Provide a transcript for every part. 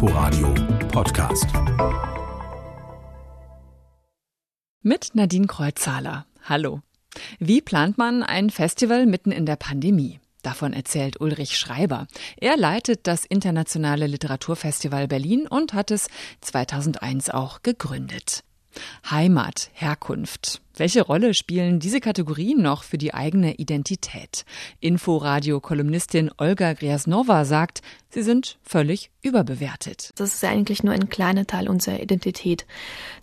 Inforadio Podcast. Mit Nadine Kreuzzahler. Hallo. Wie plant man ein Festival mitten in der Pandemie? Davon erzählt Ulrich Schreiber. Er leitet das Internationale Literaturfestival Berlin und hat es 2001 auch gegründet. Heimat, Herkunft. Welche Rolle spielen diese Kategorien noch für die eigene Identität? Inforadio-Kolumnistin Olga Griasnova sagt, sie sind völlig überbewertet. Das ist eigentlich nur ein kleiner Teil unserer Identität.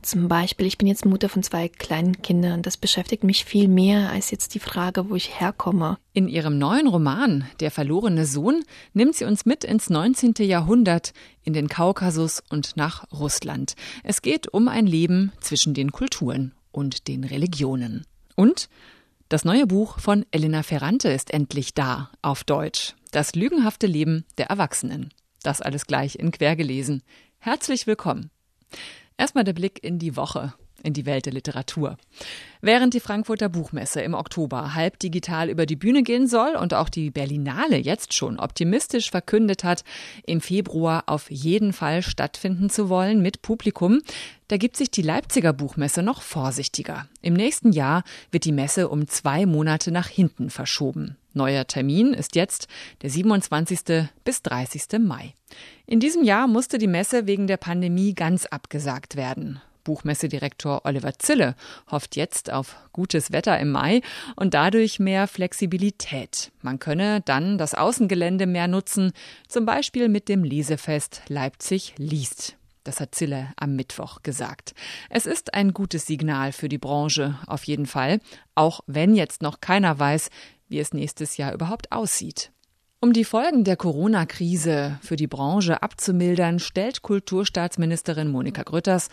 Zum Beispiel, ich bin jetzt Mutter von zwei kleinen Kindern. Das beschäftigt mich viel mehr als jetzt die Frage, wo ich herkomme. In ihrem neuen Roman Der verlorene Sohn nimmt sie uns mit ins 19. Jahrhundert, in den Kaukasus und nach Russland. Es geht um ein Leben zwischen den Kulturen und den Religionen. Und das neue Buch von Elena Ferrante ist endlich da, auf Deutsch. Das lügenhafte Leben der Erwachsenen. Das alles gleich in Quer gelesen. Herzlich willkommen. Erstmal der Blick in die Woche in die Welt der Literatur. Während die Frankfurter Buchmesse im Oktober halb digital über die Bühne gehen soll und auch die Berlinale jetzt schon optimistisch verkündet hat, im Februar auf jeden Fall stattfinden zu wollen mit Publikum, da gibt sich die Leipziger Buchmesse noch vorsichtiger. Im nächsten Jahr wird die Messe um zwei Monate nach hinten verschoben. Neuer Termin ist jetzt der 27. bis 30. Mai. In diesem Jahr musste die Messe wegen der Pandemie ganz abgesagt werden. Buchmessedirektor Oliver Zille hofft jetzt auf gutes Wetter im Mai und dadurch mehr Flexibilität. Man könne dann das Außengelände mehr nutzen, zum Beispiel mit dem Lesefest Leipzig liest. Das hat Zille am Mittwoch gesagt. Es ist ein gutes Signal für die Branche, auf jeden Fall, auch wenn jetzt noch keiner weiß, wie es nächstes Jahr überhaupt aussieht. Um die Folgen der Corona-Krise für die Branche abzumildern, stellt Kulturstaatsministerin Monika Grütters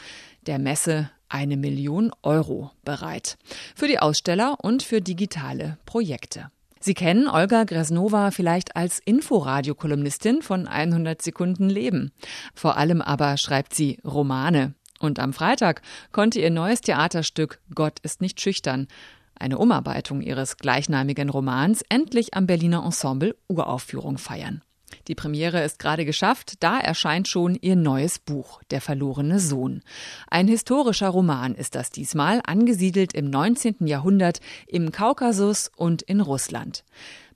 der Messe eine Million Euro bereit. Für die Aussteller und für digitale Projekte. Sie kennen Olga Gresnova vielleicht als Inforadio-Kolumnistin von 100 Sekunden Leben. Vor allem aber schreibt sie Romane. Und am Freitag konnte ihr neues Theaterstück Gott ist nicht schüchtern eine Umarbeitung ihres gleichnamigen Romans, endlich am Berliner Ensemble Uraufführung feiern. Die Premiere ist gerade geschafft, da erscheint schon ihr neues Buch, Der verlorene Sohn. Ein historischer Roman ist das diesmal, angesiedelt im 19. Jahrhundert im Kaukasus und in Russland.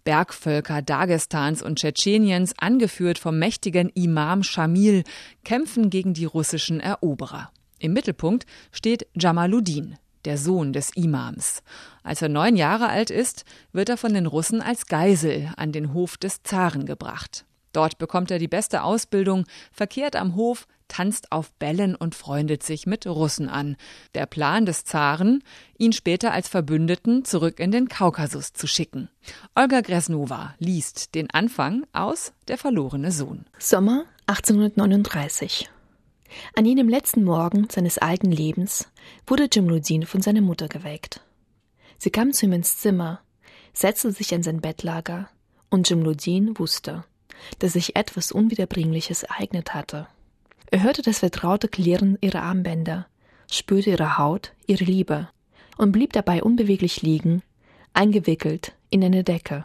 Bergvölker Dagestans und Tschetscheniens, angeführt vom mächtigen Imam Shamil, kämpfen gegen die russischen Eroberer. Im Mittelpunkt steht Jamaluddin, der Sohn des Imams. Als er neun Jahre alt ist, wird er von den Russen als Geisel an den Hof des Zaren gebracht. Dort bekommt er die beste Ausbildung, verkehrt am Hof, tanzt auf Bällen und freundet sich mit Russen an. Der Plan des Zaren, ihn später als Verbündeten zurück in den Kaukasus zu schicken. Olga Gresnova liest den Anfang aus Der verlorene Sohn. Sommer 1839. An jenem letzten Morgen seines alten Lebens wurde Jimludin von seiner Mutter geweckt. Sie kam zu ihm ins Zimmer, setzte sich an sein Bettlager, und Jimludin wusste, dass sich etwas Unwiederbringliches ereignet hatte. Er hörte das vertraute Klirren ihrer Armbänder, spürte ihre Haut, ihre Liebe und blieb dabei unbeweglich liegen, eingewickelt in eine Decke.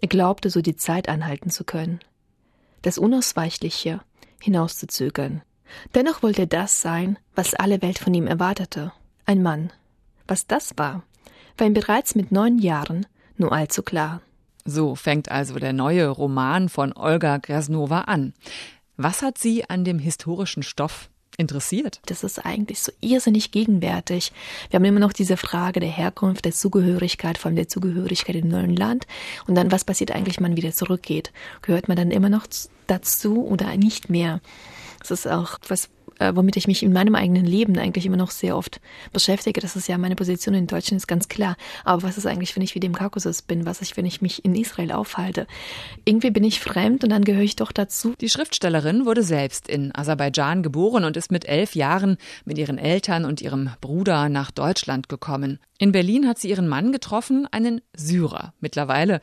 Er glaubte, so die Zeit anhalten zu können, das Unausweichliche hinauszuzögern, Dennoch wollte er das sein, was alle Welt von ihm erwartete. Ein Mann. Was das war, war ihm bereits mit neun Jahren nur allzu klar. So fängt also der neue Roman von Olga Gresnova an. Was hat sie an dem historischen Stoff interessiert? Das ist eigentlich so irrsinnig gegenwärtig. Wir haben immer noch diese Frage der Herkunft, der Zugehörigkeit, vor allem der Zugehörigkeit im neuen Land. Und dann, was passiert eigentlich, wenn man wieder zurückgeht? Gehört man dann immer noch dazu oder nicht mehr? Das ist auch was, äh, womit ich mich in meinem eigenen Leben eigentlich immer noch sehr oft beschäftige. Das ist ja meine Position in Deutschland, ist ganz klar. Aber was ist eigentlich, wenn ich wieder im Kaukasus bin? Was ist, wenn ich mich in Israel aufhalte? Irgendwie bin ich fremd und dann gehöre ich doch dazu. Die Schriftstellerin wurde selbst in Aserbaidschan geboren und ist mit elf Jahren mit ihren Eltern und ihrem Bruder nach Deutschland gekommen. In Berlin hat sie ihren Mann getroffen, einen Syrer. Mittlerweile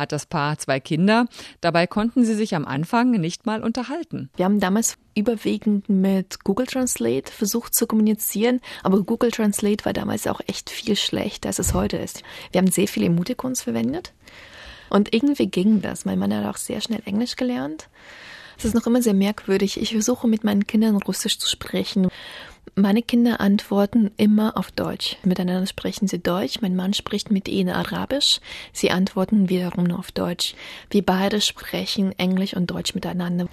hat das Paar zwei Kinder. Dabei konnten sie sich am Anfang nicht mal unterhalten. Wir haben damals überwiegend mit Google Translate versucht zu kommunizieren, aber Google Translate war damals auch echt viel schlechter, als es heute ist. Wir haben sehr viele Emoticons verwendet und irgendwie ging das. Mein Mann hat auch sehr schnell Englisch gelernt. Es ist noch immer sehr merkwürdig. Ich versuche mit meinen Kindern Russisch zu sprechen. Meine Kinder antworten immer auf Deutsch. Miteinander sprechen sie Deutsch. Mein Mann spricht mit ihnen Arabisch. Sie antworten wiederum auf Deutsch. Wir beide sprechen Englisch und Deutsch miteinander.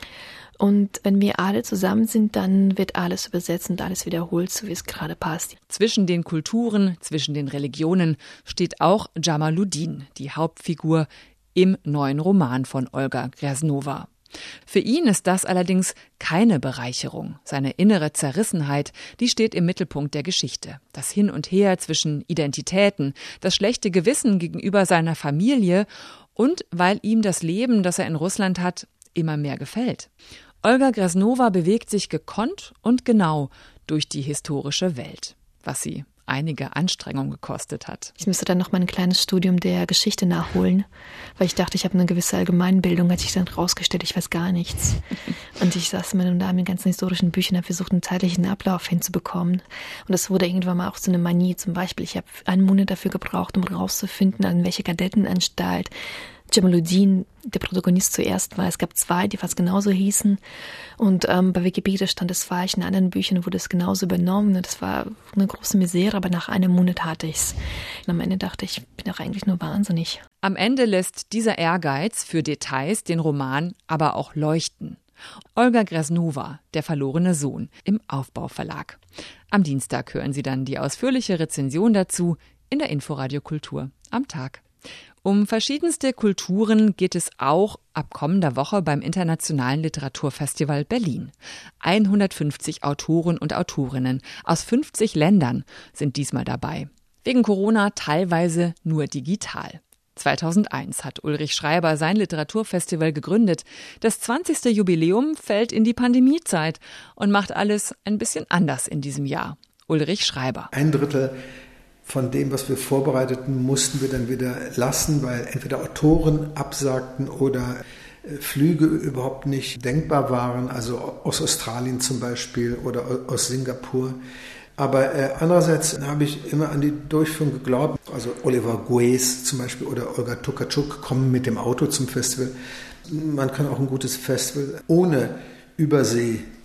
Und wenn wir alle zusammen sind, dann wird alles übersetzt und alles wiederholt, so wie es gerade passt. Zwischen den Kulturen, zwischen den Religionen steht auch Jamaluddin, die Hauptfigur im neuen Roman von Olga Gresnova. Für ihn ist das allerdings keine Bereicherung. Seine innere Zerrissenheit, die steht im Mittelpunkt der Geschichte. Das Hin und Her zwischen Identitäten, das schlechte Gewissen gegenüber seiner Familie und weil ihm das Leben, das er in Russland hat, immer mehr gefällt. Olga Gresnova bewegt sich gekonnt und genau durch die historische Welt, was sie einige Anstrengungen gekostet hat. Ich müsste dann noch mal ein kleines Studium der Geschichte nachholen, weil ich dachte, ich habe eine gewisse Allgemeinbildung, hat sich dann rausgestellt, ich weiß gar nichts. Und ich saß mit da mit ganzen historischen Büchern und habe versucht, einen zeitlichen Ablauf hinzubekommen. Und das wurde irgendwann mal auch so eine Manie. Zum Beispiel, ich habe einen Monat dafür gebraucht, um rauszufinden, an welche Kadettenanstalt Jamaluddin der Protagonist zuerst war. Es gab zwei, die fast genauso hießen. Und ähm, bei Wikipedia stand es falsch. In anderen Büchern wurde es genauso übernommen. Das war eine große Misere, aber nach einem Monat hatte ich es. Am Ende dachte ich, ich bin doch eigentlich nur wahnsinnig. Am Ende lässt dieser Ehrgeiz für Details den Roman aber auch leuchten. Olga Gresnova, Der verlorene Sohn, im Aufbauverlag. Am Dienstag hören Sie dann die ausführliche Rezension dazu in der Inforadio Kultur am Tag. Um verschiedenste Kulturen geht es auch ab kommender Woche beim Internationalen Literaturfestival Berlin. 150 Autoren und Autorinnen aus 50 Ländern sind diesmal dabei. Wegen Corona teilweise nur digital. 2001 hat Ulrich Schreiber sein Literaturfestival gegründet. Das 20. Jubiläum fällt in die Pandemiezeit und macht alles ein bisschen anders in diesem Jahr. Ulrich Schreiber. Ein Drittel von dem, was wir vorbereiteten, mussten wir dann wieder lassen, weil entweder Autoren absagten oder äh, Flüge überhaupt nicht denkbar waren, also aus Australien zum Beispiel oder aus Singapur. Aber äh, andererseits habe ich immer an die Durchführung geglaubt. Also Oliver Gues zum Beispiel oder Olga Tokarczuk kommen mit dem Auto zum Festival. Man kann auch ein gutes Festival ohne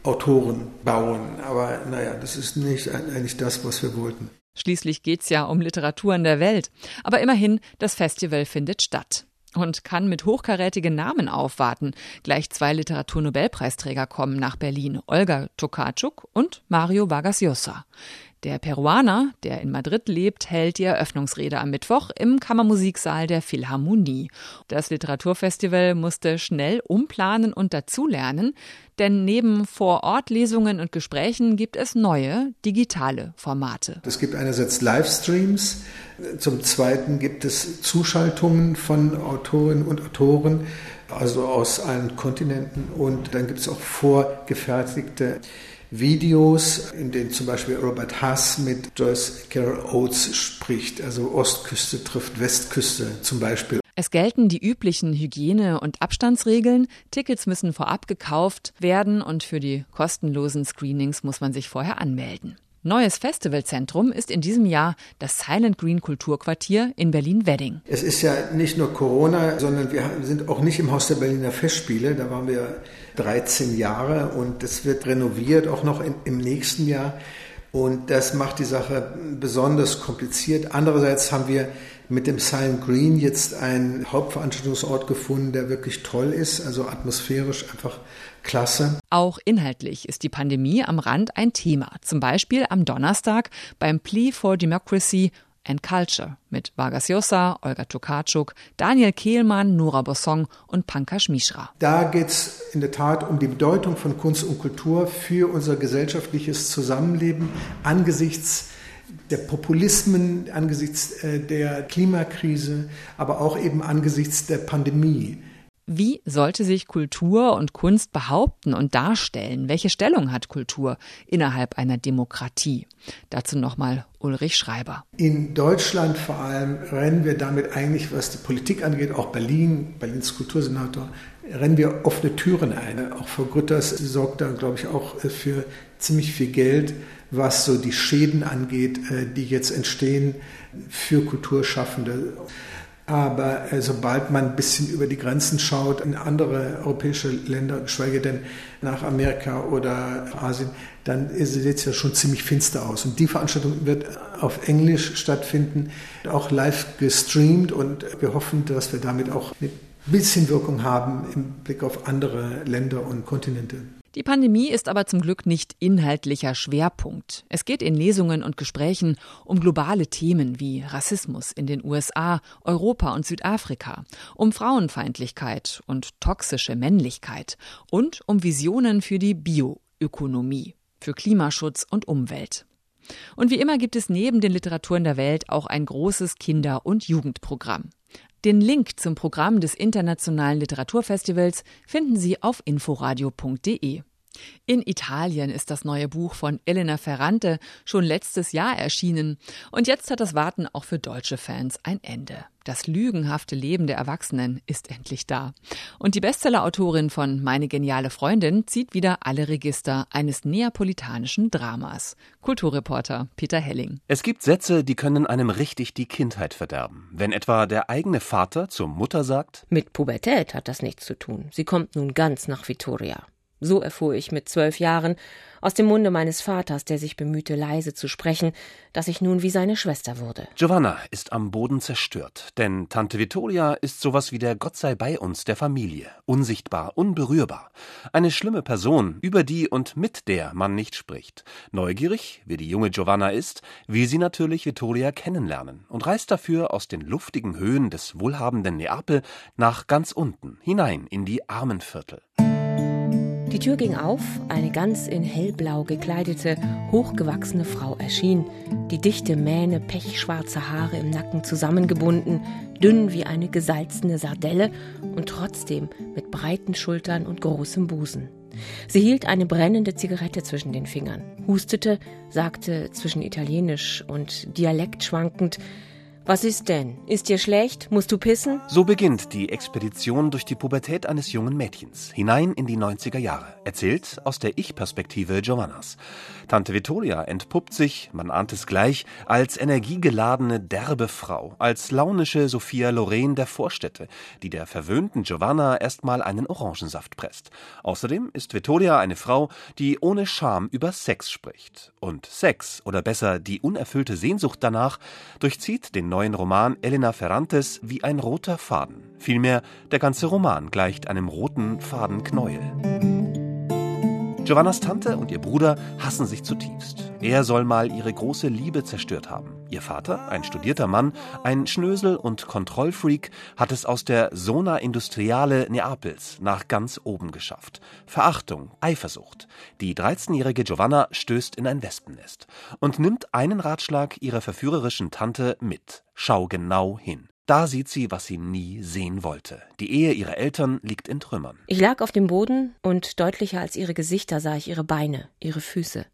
Übersee-Autoren bauen. Aber naja, das ist nicht eigentlich das, was wir wollten. Schließlich geht's ja um Literatur in der Welt. Aber immerhin, das Festival findet statt und kann mit hochkarätigen Namen aufwarten. Gleich zwei Literaturnobelpreisträger kommen nach Berlin, Olga Tokarczuk und Mario Vargas Llosa. Der Peruaner, der in Madrid lebt, hält die Eröffnungsrede am Mittwoch im Kammermusiksaal der Philharmonie. Das Literaturfestival musste schnell umplanen und dazulernen, denn neben Vor-Ort-Lesungen und Gesprächen gibt es neue digitale Formate. Es gibt einerseits Livestreams, zum Zweiten gibt es Zuschaltungen von Autorinnen und Autoren, also aus allen Kontinenten und dann gibt es auch vorgefertigte Videos, in denen zum Beispiel Robert Haas mit Joyce Carol Oates spricht. Also Ostküste trifft Westküste zum Beispiel. Es gelten die üblichen Hygiene- und Abstandsregeln. Tickets müssen vorab gekauft werden und für die kostenlosen Screenings muss man sich vorher anmelden. Neues Festivalzentrum ist in diesem Jahr das Silent Green Kulturquartier in Berlin-Wedding. Es ist ja nicht nur Corona, sondern wir sind auch nicht im Haus der Berliner Festspiele. Da waren wir 13 Jahre und es wird renoviert, auch noch in, im nächsten Jahr. Und das macht die Sache besonders kompliziert. Andererseits haben wir mit dem Silent Green jetzt einen Hauptveranstaltungsort gefunden, der wirklich toll ist, also atmosphärisch einfach klasse. Auch inhaltlich ist die Pandemie am Rand ein Thema. Zum Beispiel am Donnerstag beim Plea for Democracy and Culture mit Vargas Llosa, Olga Tokarczuk, Daniel Kehlmann, Nora Bossong und Pankaj Mishra. Da geht es in der Tat um die Bedeutung von Kunst und Kultur für unser gesellschaftliches Zusammenleben angesichts der Populismen, angesichts äh, der Klimakrise, aber auch eben angesichts der Pandemie. Wie sollte sich Kultur und Kunst behaupten und darstellen? Welche Stellung hat Kultur innerhalb einer Demokratie? Dazu nochmal Ulrich Schreiber. In Deutschland vor allem rennen wir damit eigentlich, was die Politik angeht, auch Berlin, Berlins Kultursenator, rennen wir offene Türen ein. Auch Frau Grütters sorgt da, glaube ich, auch für ziemlich viel Geld, was so die Schäden angeht, äh, die jetzt entstehen für Kulturschaffende. Aber äh, sobald man ein bisschen über die Grenzen schaut, in andere europäische Länder, geschweige denn nach Amerika oder Asien, dann sieht es ja schon ziemlich finster aus. Und die Veranstaltung wird auf Englisch stattfinden, auch live gestreamt und wir hoffen, dass wir damit auch ein bisschen Wirkung haben im Blick auf andere Länder und Kontinente. Die Pandemie ist aber zum Glück nicht inhaltlicher Schwerpunkt. Es geht in Lesungen und Gesprächen um globale Themen wie Rassismus in den USA, Europa und Südafrika, um Frauenfeindlichkeit und toxische Männlichkeit und um Visionen für die Bioökonomie, für Klimaschutz und Umwelt. Und wie immer gibt es neben den Literaturen der Welt auch ein großes Kinder- und Jugendprogramm. Den Link zum Programm des Internationalen Literaturfestivals finden Sie auf inforadio.de. In Italien ist das neue Buch von Elena Ferrante schon letztes Jahr erschienen und jetzt hat das Warten auch für deutsche Fans ein Ende. Das lügenhafte Leben der Erwachsenen ist endlich da. Und die Bestsellerautorin von Meine geniale Freundin zieht wieder alle Register eines neapolitanischen Dramas. Kulturreporter Peter Helling. Es gibt Sätze, die können einem richtig die Kindheit verderben. Wenn etwa der eigene Vater zur Mutter sagt: Mit Pubertät hat das nichts zu tun. Sie kommt nun ganz nach Vitoria. So erfuhr ich mit zwölf Jahren aus dem Munde meines Vaters, der sich bemühte, leise zu sprechen, dass ich nun wie seine Schwester wurde. Giovanna ist am Boden zerstört, denn Tante Vittoria ist sowas wie der Gott sei bei uns der Familie, unsichtbar, unberührbar. Eine schlimme Person, über die und mit der man nicht spricht. Neugierig, wie die junge Giovanna ist, will sie natürlich Vittoria kennenlernen und reist dafür aus den luftigen Höhen des wohlhabenden Neapel nach ganz unten, hinein in die Armenviertel. Die Tür ging auf, eine ganz in hellblau gekleidete, hochgewachsene Frau erschien, die dichte Mähne pechschwarze Haare im Nacken zusammengebunden, dünn wie eine gesalzene Sardelle und trotzdem mit breiten Schultern und großem Busen. Sie hielt eine brennende Zigarette zwischen den Fingern, hustete, sagte zwischen Italienisch und Dialekt schwankend was ist denn? Ist dir schlecht? Musst du pissen? So beginnt die Expedition durch die Pubertät eines jungen Mädchens, hinein in die 90er Jahre, erzählt aus der Ich-Perspektive Giovannas. Tante Vittoria entpuppt sich, man ahnt es gleich, als energiegeladene, derbe Frau, als launische Sophia Loren der Vorstädte, die der verwöhnten Giovanna erstmal einen Orangensaft presst. Außerdem ist Vittoria eine Frau, die ohne Scham über Sex spricht. Und Sex, oder besser die unerfüllte Sehnsucht danach, durchzieht den neuen Roman Elena Ferrantes wie ein roter Faden. Vielmehr, der ganze Roman gleicht einem roten Fadenknäuel. Giovannas Tante und ihr Bruder hassen sich zutiefst. Er soll mal ihre große Liebe zerstört haben. Ihr Vater, ein studierter Mann, ein Schnösel und Kontrollfreak, hat es aus der Zona Industriale Neapels nach ganz oben geschafft. Verachtung, Eifersucht. Die 13-jährige Giovanna stößt in ein Wespennest und nimmt einen Ratschlag ihrer verführerischen Tante mit. Schau genau hin. Da sieht sie, was sie nie sehen wollte. Die Ehe ihrer Eltern liegt in Trümmern. Ich lag auf dem Boden und deutlicher als ihre Gesichter sah ich ihre Beine, ihre Füße.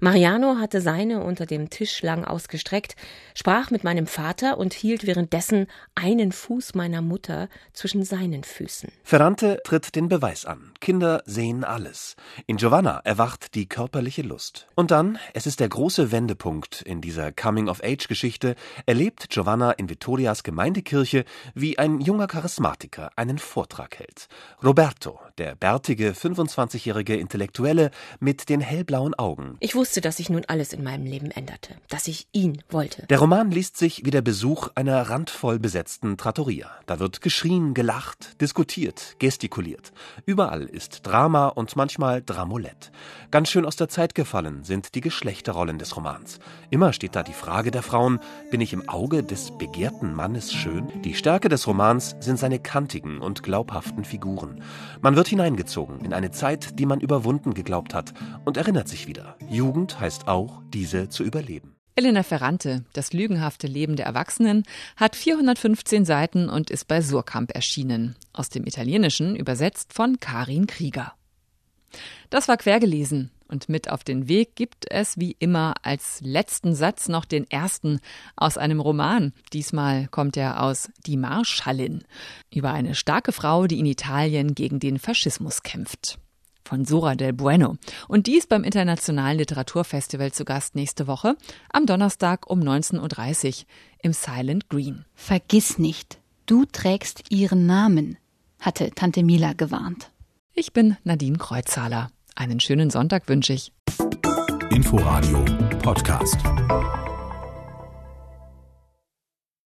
Mariano hatte seine unter dem Tisch lang ausgestreckt, sprach mit meinem Vater und hielt währenddessen einen Fuß meiner Mutter zwischen seinen Füßen. Ferrante tritt den Beweis an. Kinder sehen alles. In Giovanna erwacht die körperliche Lust. Und dann, es ist der große Wendepunkt in dieser Coming-of-Age-Geschichte, erlebt Giovanna in Vittorias Gemeindekirche, wie ein junger Charismatiker einen Vortrag hält. Roberto, der bärtige 25-jährige Intellektuelle mit den hellblauen Augen, ich wusste, dass sich nun alles in meinem Leben änderte, dass ich ihn wollte. Der Roman liest sich wie der Besuch einer randvoll besetzten Trattoria. Da wird geschrien, gelacht, diskutiert, gestikuliert. Überall ist Drama und manchmal Dramolett. Ganz schön aus der Zeit gefallen sind die Geschlechterrollen des Romans. Immer steht da die Frage der Frauen, bin ich im Auge des begehrten Mannes schön? Die Stärke des Romans sind seine kantigen und glaubhaften Figuren. Man wird hineingezogen in eine Zeit, die man überwunden geglaubt hat und erinnert sich wieder. Jugend heißt auch, diese zu überleben. Elena Ferrante, Das lügenhafte Leben der Erwachsenen, hat 415 Seiten und ist bei Surkamp erschienen. Aus dem Italienischen übersetzt von Karin Krieger. Das war quergelesen. Und mit auf den Weg gibt es wie immer als letzten Satz noch den ersten aus einem Roman. Diesmal kommt er aus Die Marschallin über eine starke Frau, die in Italien gegen den Faschismus kämpft von Sora del Bueno. Und die ist beim Internationalen Literaturfestival zu Gast nächste Woche am Donnerstag um 19.30 Uhr im Silent Green. Vergiss nicht, Du trägst ihren Namen, hatte Tante Mila gewarnt. Ich bin Nadine Kreuzhaler. Einen schönen Sonntag wünsche ich. Inforadio Podcast.